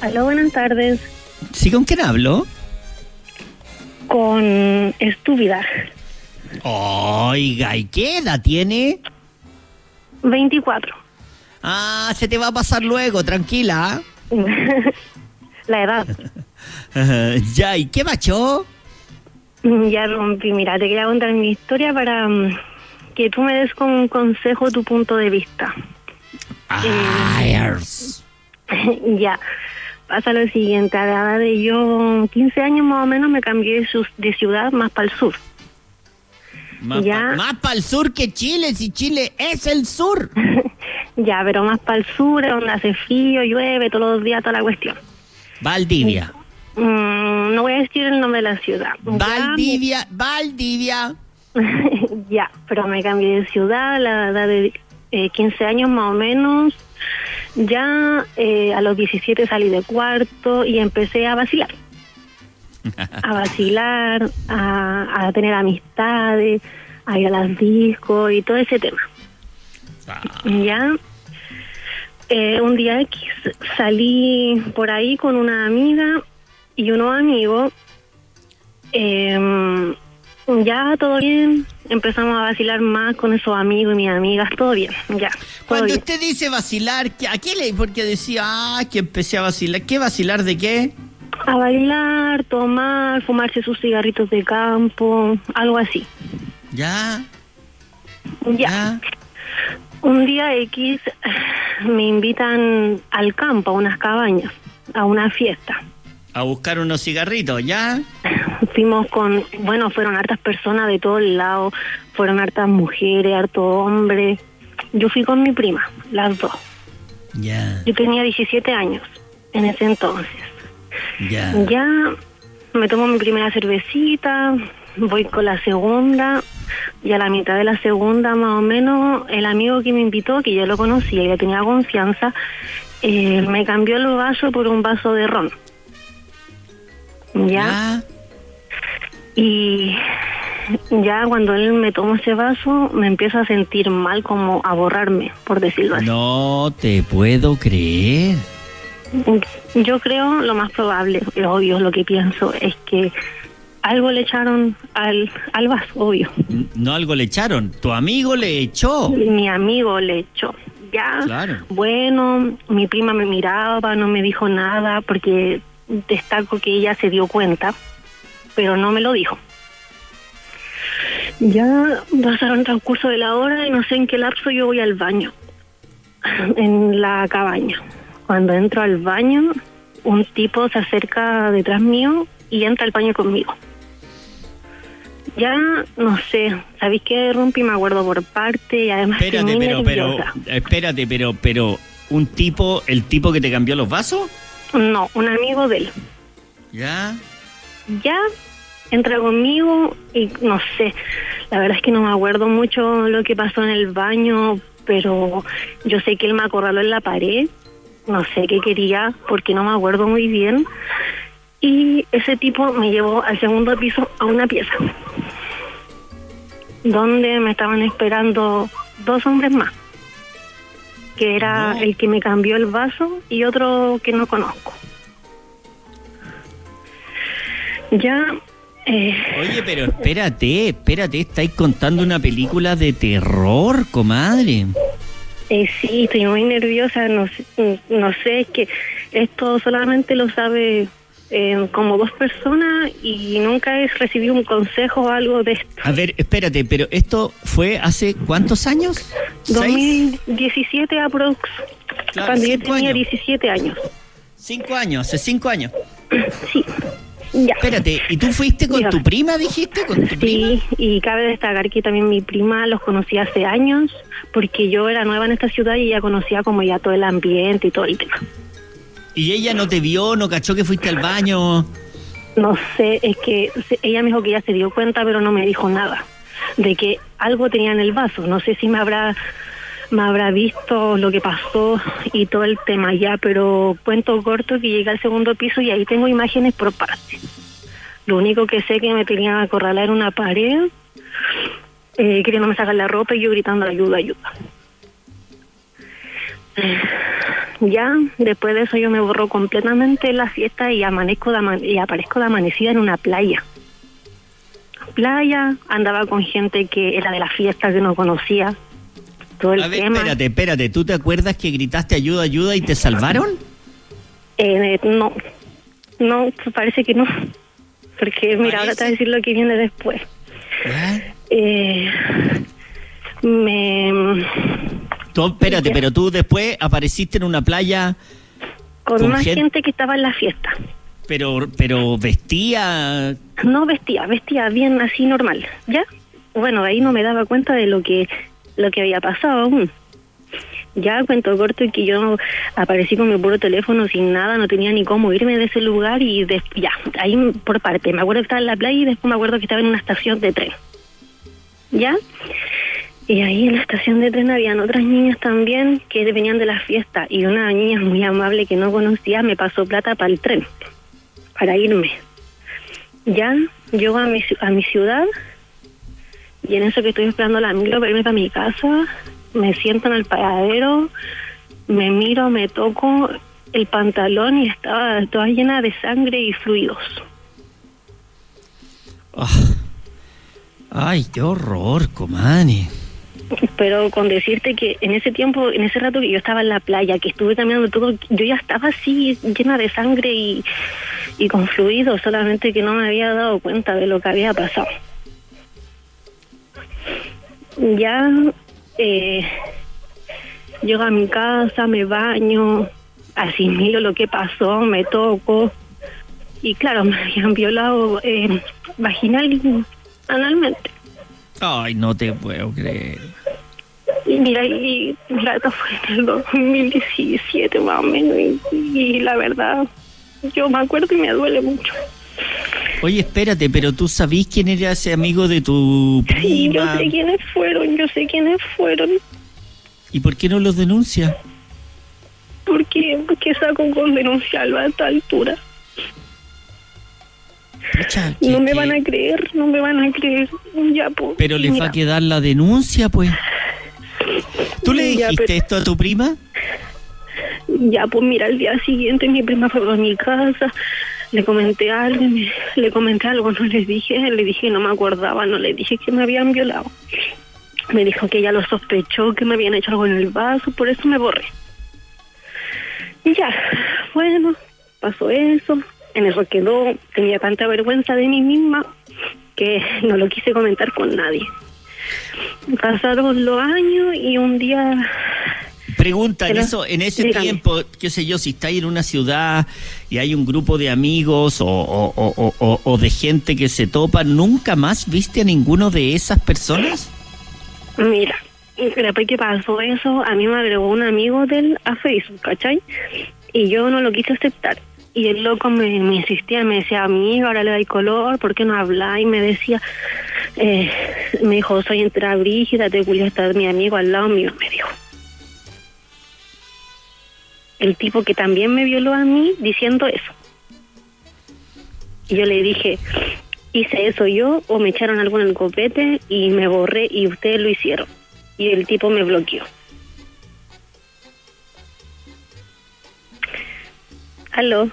Aló, buenas tardes. ¿Sí con quién hablo? Con Estúpida. Oiga, ¿y qué edad tiene? 24. Ah, se te va a pasar luego, tranquila. La edad. ya, ¿y qué macho? Ya rompí. Mira, te quería contar mi historia para mm, que tú me des con un consejo tu punto de vista. Ayers. ya. Pasa lo siguiente, a la edad de yo 15 años más o menos me cambié de, ciudad más para el sur. Más Ya. para el sur que Chile, si Chile es el sur. Ya, pero más para el sur, es donde hace frío, llueve todos los días, toda la cuestión. Valdivia. Mm, no voy a decir el nombre de la ciudad. Ya, Valdivia, Valdivia. ya, pero me cambié de ciudad a la edad de eh, 15 años más o menos. Ya eh, a los 17 salí de cuarto y empecé a vacilar. A vacilar, a, a tener amistades, a ir a las discos y todo ese tema. Ya. Eh, un día X salí por ahí con una amiga y unos amigos. Eh, ya todo bien, empezamos a vacilar más con esos amigos y mis amigas, todo bien, ya. todo Cuando bien. usted dice vacilar, ¿qué- ¿a qué le? Porque decía, ah, que empecé a vacilar. ¿Qué vacilar de qué? A bailar, tomar, fumarse sus cigarritos de campo, algo así. Ya, Ya. ya. Un día X me invitan al campo, a unas cabañas, a una fiesta. A buscar unos cigarritos, ya. Fuimos con, bueno, fueron hartas personas de todos lados, fueron hartas mujeres, hartos hombres. Yo fui con mi prima, las dos. Ya, Yo tenía 17 años en ese entonces. ya. Ya me tomo mi primera cervecita, voy con la segunda y a la mitad de la segunda más o menos el amigo que me invitó, que yo lo conocía y le tenía confianza, eh, me cambió el vaso por un vaso de ron. Ya, Ya. y ya cuando él me toma ese vaso me empiezo a sentir mal, como a borrarme, por decirlo así. No te puedo creer. Yo creo lo más probable, obvio, lo que pienso es que algo le echaron al, al vaso, obvio. No algo le echaron. Tu amigo le echó. Mi amigo le echó. Ya, Claro. bueno, mi prima me miraba, no me dijo nada, porque destaco que ella se dio cuenta, pero no me lo dijo. Ya pasaron transcurso de la hora y no sé en qué lapso yo voy al baño, en la cabaña. Cuando entro al baño, un tipo se acerca detrás mío y entra al baño conmigo. Ya, no sé, ¿sabéis qué, Rumpi? Me acuerdo por parte y además Espérate, pero, pero, nerviosa. espérate, pero, pero, ¿un tipo, el tipo que te cambió los vasos? No, un amigo de él. Ya. Ya entra conmigo y no sé, la verdad es que no me acuerdo mucho lo que pasó en el baño, pero yo sé que él me acorraló en la pared, no sé qué quería porque no me acuerdo muy bien. Y ese tipo me llevó al segundo piso a una pieza, donde me estaban esperando dos hombres más, que era No. el que me cambió el vaso y otro que no conozco. Ya, eh, Oye, pero espérate, espérate, estáis contando una película de terror, comadre. Eh, sí, estoy muy nerviosa, no, no sé, es que esto solamente lo sabe eh, como dos personas y nunca he recibido un consejo o algo de esto. A ver, espérate, pero esto fue hace cuántos años? ¿Seis? 2017 aprox, Claro, cuando yo tenía años. 17 años. Cinco años, hace cinco años. Sí, ya. Espérate, ¿y tú fuiste con Dígame. tu prima, dijiste? ¿Con tu prima? Sí, y cabe destacar que también mi prima los conocía hace años, porque yo era nueva en esta ciudad y ella conocía como ya todo el ambiente y todo el tema. ¿Y ella no te vio, no cachó que fuiste al baño? No sé, es que ella me dijo que ya se dio cuenta, pero no me dijo nada de que algo tenía en el vaso. No sé si me habrá me habrá visto lo que pasó y todo el tema ya, pero cuento corto que llegué al segundo piso y ahí tengo imágenes por parte. Lo único que sé que me tenían acorralar en una pared, eh, queriéndome sacar la ropa y yo gritando ayuda, ayuda. Eh, Ya después de eso yo me borro completamente de la fiesta y amanezco de y aparezco de amanecida en una playa. Playa, andaba con gente que era de la fiesta que no conocía. Todo el A ver, tema. espérate, espérate. ¿Tú te acuerdas que gritaste ayuda, ayuda y te salvaron? Eh, no, no, parece que no. Porque mira, ahora te voy a decir lo que viene después. ¿Ah? Eh, me Tú, espérate, pero tú después apareciste en una playa, con ¿Con más gen- gente que estaba en la fiesta. pero, pero vestía. No vestía, vestía bien así normal, ¿ya? Bueno, ahí no me daba cuenta de lo que lo que había pasado aún. Ya cuento corto que yo aparecí con mi puro teléfono sin nada, no tenía ni cómo irme de ese lugar y des- ya, ahí por parte, me acuerdo que estaba en la playa y después me acuerdo que estaba en una estación de tren. ¿Ya? Y ahí en la estación de tren habían otras niñas también que venían de la fiesta y una niña muy amable que no conocía me pasó plata para el tren, para irme. Ya llego a mi, a mi ciudad y en eso que estoy esperando la micro para irme para mi casa, me siento en el paradero, me miro, me toco el pantalón y estaba toda llena de sangre y fluidos. Ah. Ay, qué horror, comani. Pero con decirte que en ese tiempo, en ese rato que yo estaba en la playa, que estuve caminando todo, yo ya estaba así llena de sangre y, y con fluidos, solamente que no me había dado cuenta de lo que había pasado. Ya eh, llego a mi casa, me baño, asimilo lo que pasó, me toco y claro, me habían violado eh, vaginal y analmente. Ay, no te puedo creer. Y mira, y mira, esto fue en el 2017 más o menos, y, y la verdad, yo me acuerdo y me duele mucho. Oye, espérate, pero tú sabís quién era ese amigo de tu Sí, yo sé quiénes fueron, yo sé quiénes fueron, ¿Y por qué no los denuncia? porque, porque saco con denunciarlo a esta altura. Pucha, que- No me van a creer, no me van a creer. Ya, pues. Pero les va a quedar la denuncia, pues. ¿Tú le Ya, dijiste pero- esto a tu prima? Ya, pues mira, al día siguiente mi prima fue a mi casa, le comenté algo, me- le comenté algo, no le dije, le dije que no me acordaba, no le dije que me habían violado. Me dijo que ella lo sospechó, que me habían hecho algo en el vaso, por eso me borré. Y ya, bueno, pasó eso, en eso quedó, tenía tanta vergüenza de mí misma que no lo quise comentar con nadie. Pasaron los años y un día Pregunta, en, eso, en ese dígame. tiempo, qué sé yo, si estáis en una ciudad y hay un grupo de amigos o, o- o- o- de gente que se topa, ¿nunca más viste a ninguno de esas personas? Mira, después que pasó eso, a mí me agregó un amigo de él a Facebook, ¿cachai? Y yo no lo quise aceptar. Y el loco me, me insistía, me decía, amigo, ahora le dais color, ¿por qué no habláis? Y me decía, eh, me dijo, soy entera brígida, te culia estar mi amigo al lado mío, me dijo. El tipo que también me violó a mí diciendo eso. Y yo le dije, hice eso yo o me echaron algo en el copete y me borré y ustedes lo hicieron. Y el tipo me bloqueó. Aló.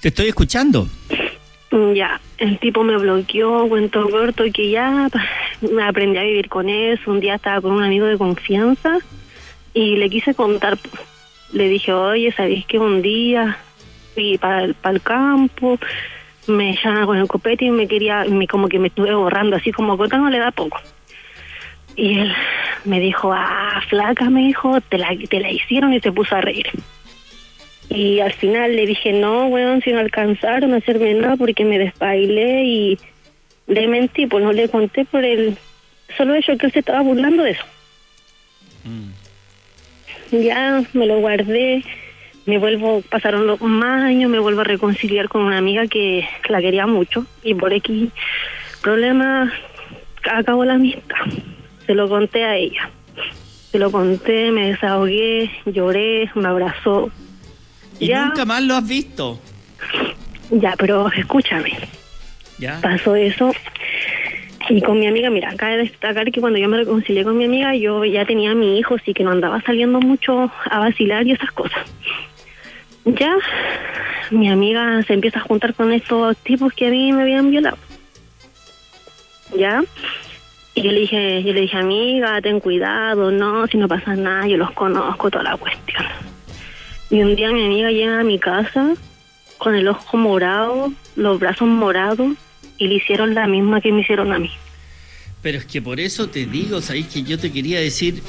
Te estoy escuchando. Mm, Ya, el tipo me bloqueó, cuento corto que ya me aprendí a vivir con eso. Un día estaba con un amigo de confianza y le quise contar. Le dije, oye, ¿sabéis que un día fui para el, campo, me echaron con el copete y me quería, me, como que me estuve borrando, así como gota no le da poco. Y él me dijo, ah, flaca, me dijo, te la, te la hicieron y se puso a reír. Y al final le dije, no, weón, si no alcanzaron a hacerme nada porque me desbailé y le mentí, pues no le conté por el solo hecho que él se estaba burlando de eso. Ya me lo guardé, me vuelvo, pasaron los más años, me vuelvo a reconciliar con una amiga que la quería mucho y por aquí problema acabó la amistad. Se lo conté a ella. Se lo conté, me desahogué, lloré, me abrazó. Y Ya. nunca más lo has visto. Ya, pero escúchame. ¿Ya? pasó eso Y con mi amiga, mira, cabe destacar que cuando yo me reconcilié con mi amiga, yo ya tenía a mi hijo, así que no andaba saliendo mucho a vacilar y esas cosas. Ya, mi amiga se empieza a juntar con estos tipos que a mí me habían violado. ¿Ya? Y yo le dije, yo le dije, amiga, ten cuidado, no, si no pasa nada, yo los conozco, toda la cuestión. Y un día mi amiga llega a mi casa con el ojo morado, los brazos morados, y le hicieron la misma que me hicieron a mí. Pero es que por eso te digo, sabéis que yo te quería decir,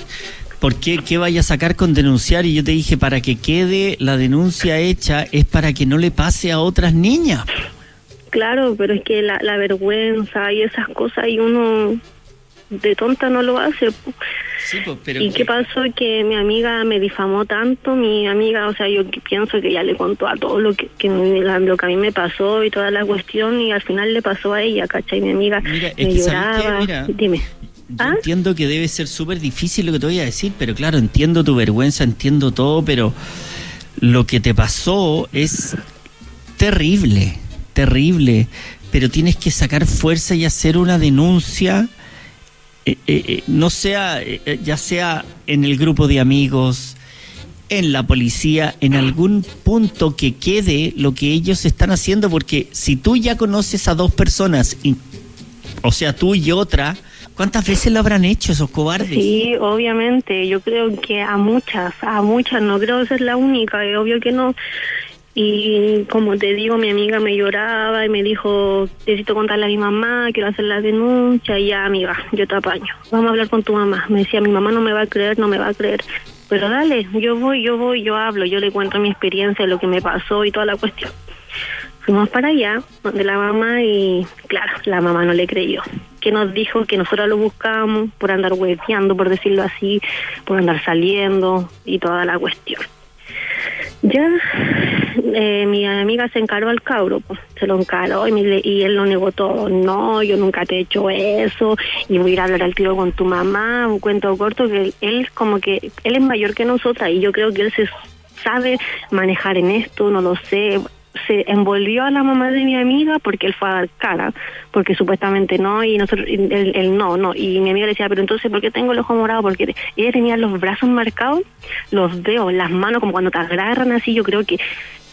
¿por qué, qué vaya a sacar con denunciar? Y yo te dije, para que quede la denuncia hecha, es para que no le pase a otras niñas. Claro, pero es que la, la vergüenza y esas cosas, y uno de tonta no lo hace. ¿Y qué pasó? Que mi amiga me difamó tanto, mi amiga, o sea, yo pienso que ya le contó a todo lo que, lo que a mí me pasó y toda la cuestión y al final le pasó a ella, ¿cachai? Mi amiga me lloraba. Dime. Yo ¿Ah? entiendo que debe ser súper difícil lo que te voy a decir, pero claro, entiendo tu vergüenza, entiendo todo, pero lo que te pasó es terrible, terrible, pero tienes que sacar fuerza y hacer una denuncia eh, eh, eh, no sea, ya sea en el grupo de amigos, en la policía, en algún punto que quede lo que ellos están haciendo, porque si tú ya conoces a dos personas, o sea, tú y otra, ¿cuántas veces lo habrán hecho esos cobardes? Sí, obviamente, yo creo que a muchas, a muchas, no creo ser la única, es obvio que no. Y como te digo, mi amiga me lloraba y me dijo, necesito contarle a mi mamá, quiero hacer la denuncia. Y ya, amiga, yo te apaño. Vamos a hablar con tu mamá. Me decía, mi mamá no me va a creer, no me va a creer. Pero dale, yo voy, yo voy, yo hablo, yo le cuento mi experiencia, lo que me pasó y toda la cuestión. Fuimos para allá, donde la mamá, y claro, la mamá no le creyó. Que nos dijo que nosotros lo buscábamos por andar hueveando, por decirlo así, por andar saliendo y toda la cuestión. Ya eh, mi amiga se encaró al cabro, pues, se lo encaró y, y, él lo negó todo. No, yo nunca te he hecho eso y voy a ir a hablar al tiro con tu mamá. Un cuento corto que él, como que él es mayor que nosotras y yo creo que él se sabe manejar en esto, no lo sé se envolvió a la mamá de mi amiga porque él fue a dar cara, porque supuestamente no, y nosotros, él, no, no. Y mi amiga le decía, pero entonces, ¿por qué tengo el ojo morado? Porque ella tenía los brazos marcados, los veo, las manos, como cuando te agarran así, yo creo que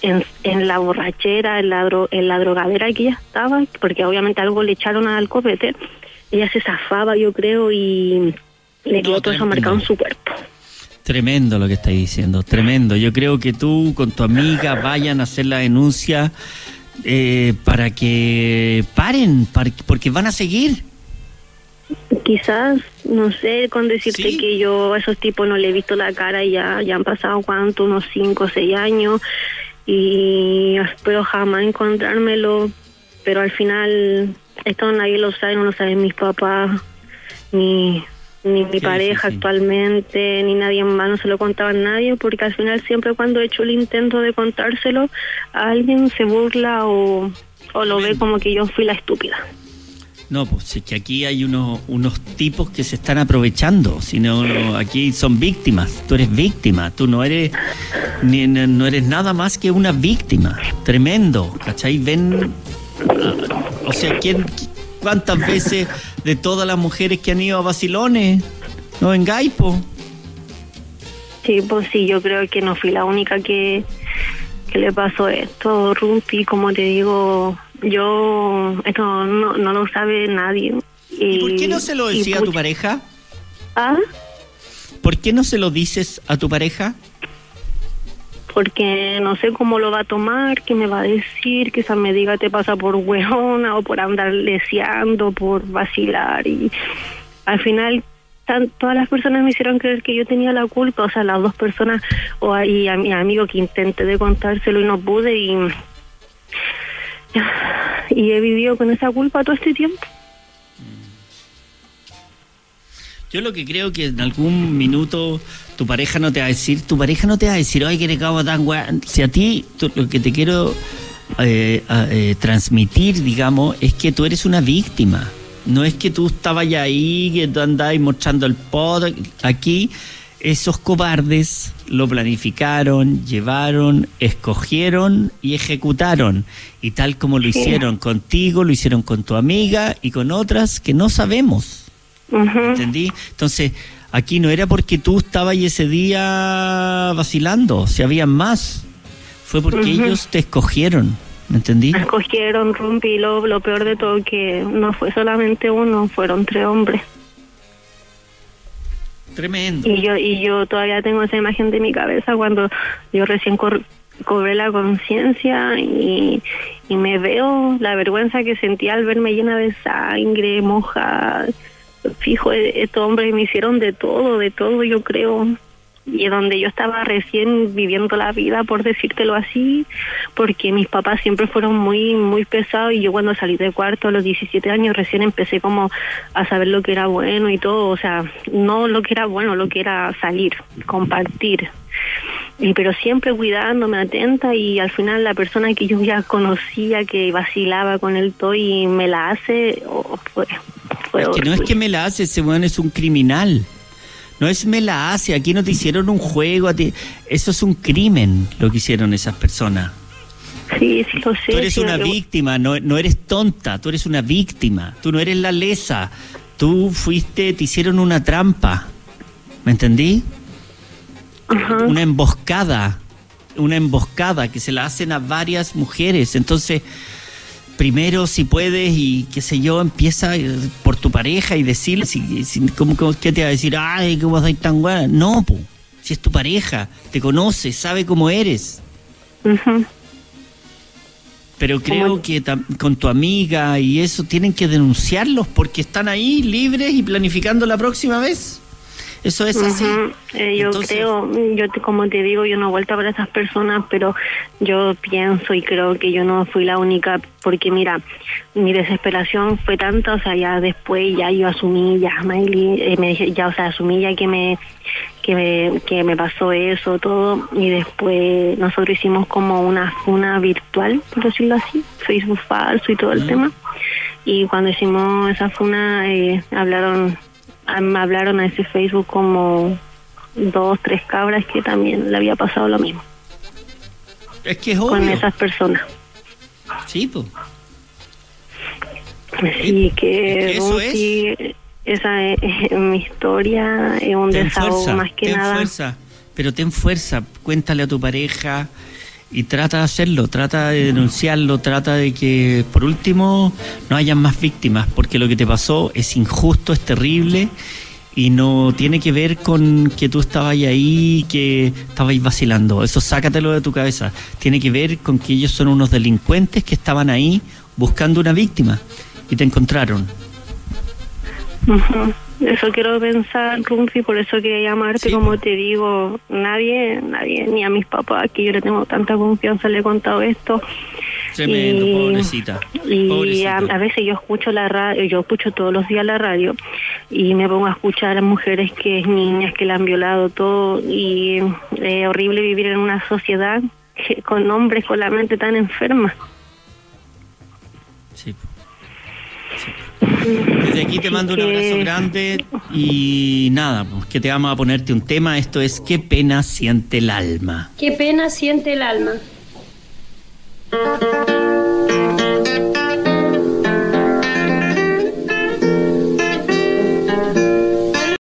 en, en la borrachera, en la, en la drogadera que ella estaba, porque obviamente algo le echaron al copete, ella se zafaba, yo creo, y le quedó todo eso marcado en su cuerpo. Tremendo lo que estáis diciendo, tremendo. Yo creo que tú con tu amiga vayan a hacer la denuncia eh, para que paren, porque van a seguir. Quizás, no sé, con decirte que yo a esos tipos no le he visto la cara ya, ya han pasado cuánto, unos 5 o 6 años y espero jamás encontrármelo, pero al final esto nadie lo sabe, no lo saben mis papás, ni ni mi pareja actualmente, ni nadie más, no se lo contaba a nadie, porque al final siempre cuando he hecho el intento de contárselo, alguien se burla o, o lo ve como que yo fui la estúpida. No, pues es que aquí hay unos, unos tipos que se están aprovechando, sino aquí son víctimas, tú eres víctima, tú no eres ni, no eres nada más que una víctima, tremendo, ¿cachai? Ven, o sea, ¿quién, ¿Cuántas veces de todas las mujeres que han ido a Basilones no en Gaipo? Sí, pues sí, yo creo que no fui la única que, que le pasó esto, Rumpi, como te digo, yo, esto no, no lo sabe nadie. ¿Y, por qué no se lo decía a tu pareja? ¿Ah? ¿Por qué no se lo dices a tu pareja? porque no sé cómo lo va a tomar, qué me va a decir, quizás me diga te pasa por hueona o por andar leseando, por vacilar y al final todas las personas me hicieron creer que yo tenía la culpa, o sea, las dos personas o ahí a mi amigo que intenté de contárselo y no pude y y he vivido con esa culpa todo este tiempo. Yo lo que creo que en algún minuto tu pareja no te va a decir, tu pareja no te va a decir, ay, que le cago tan weón. Si a ti lo que te quiero eh, eh, transmitir, digamos, es que tú eres una víctima. No es que tú estabas ahí, que tú andabas mostrando el pod. Aquí, esos cobardes lo planificaron, llevaron, escogieron y ejecutaron. Y tal como lo hicieron contigo, lo hicieron con tu amiga y con otras que no sabemos. ¿Entendí? Entonces, aquí no era porque tú estabas ese día vacilando, si habían más. Fue porque ellos te escogieron. ¿Me entendí? Escogieron, rompí. Lo, lo peor de todo que no fue solamente uno, fueron tres hombres. Tremendo. Y yo, y yo todavía tengo esa imagen de mi cabeza cuando yo recién cobré la conciencia y, me veo la vergüenza que sentí al verme llena de sangre, moja. Fijo, e, estos hombres me hicieron de todo, de todo, yo creo y donde yo estaba recién viviendo la vida, por decírtelo así, porque mis papás siempre fueron muy, muy pesados y yo cuando salí de cuarto a los 17 años recién empecé como a saber lo que era bueno y todo, o sea, no lo que era bueno, lo que era salir, compartir. Y, pero siempre cuidándome, atenta y al final la persona que yo ya conocía, que vacilaba con el todo y me la hace, oh, fue, fue es que no es que me la hace, ese bueno es un criminal. No es me la hace, aquí no te hicieron un juego, a ti. eso es un crimen lo que hicieron esas personas. Sí, sí lo sé. Tú eres una víctima, no, no eres tonta, tú eres una víctima, tú no eres la lesa, tú fuiste, te hicieron una trampa, ¿me entendí? Una emboscada, una emboscada que se la hacen a varias mujeres, entonces primero si puedes y qué sé yo, empieza por tu pareja y decirle, si, si, ¿cómo, ¿qué te va a decir? Ay, que vos sois tan buena. No, po, si es tu pareja, te conoce, sabe cómo eres. Pero creo que con tu amiga y eso tienen que denunciarlos porque están ahí libres y planificando la próxima vez. Eso es así. Eh, yo creo, yo como te digo, yo no he vuelto a ver a esas personas, pero yo pienso y creo que yo no fui la única, porque mira, mi desesperación fue tanta, o sea, ya después ya yo asumí, ya Miley, eh, me dije, ya, o sea, asumí ya que me, que me, que me pasó eso, todo, y después nosotros hicimos como una funa virtual, por decirlo así, Facebook falso y todo el tema. Y cuando hicimos esa funa, eh, hablaron me hablaron a ese Facebook como dos, tres cabras que también le había pasado lo mismo. Es que es obvio. Con esas personas. Sí, pues. Sí, que, eso es. esa es, mi historia, es un desahogo más que ten nada. Fuerza, pero ten fuerza, cuéntale a tu pareja, y trata de hacerlo, trata de denunciarlo, trata de que por último no hayan más víctimas, porque lo que te pasó es injusto, es terrible y no tiene que ver con que tú estabas ahí, que estabais vacilando. Eso sácatelo de tu cabeza. Tiene que ver con que ellos son unos delincuentes que estaban ahí buscando una víctima y te encontraron. Eso quiero pensar, Rumfi, por eso quería llamarte, como te digo, nadie, nadie, ni a mis papás, que yo le tengo tanta confianza, le he contado esto. Tremendo, pobrecita. Y A, veces yo escucho la radio, yo escucho todos los días la radio y me pongo a escuchar a las mujeres que es niñas que la han violado todo y es horrible vivir en una sociedad con hombres con la mente tan enferma. Sí. Desde aquí te mando un abrazo grande y nada, pues que te vamos a ponerte un tema. Esto es ¿Qué pena siente el alma? ¿Qué pena siente el alma?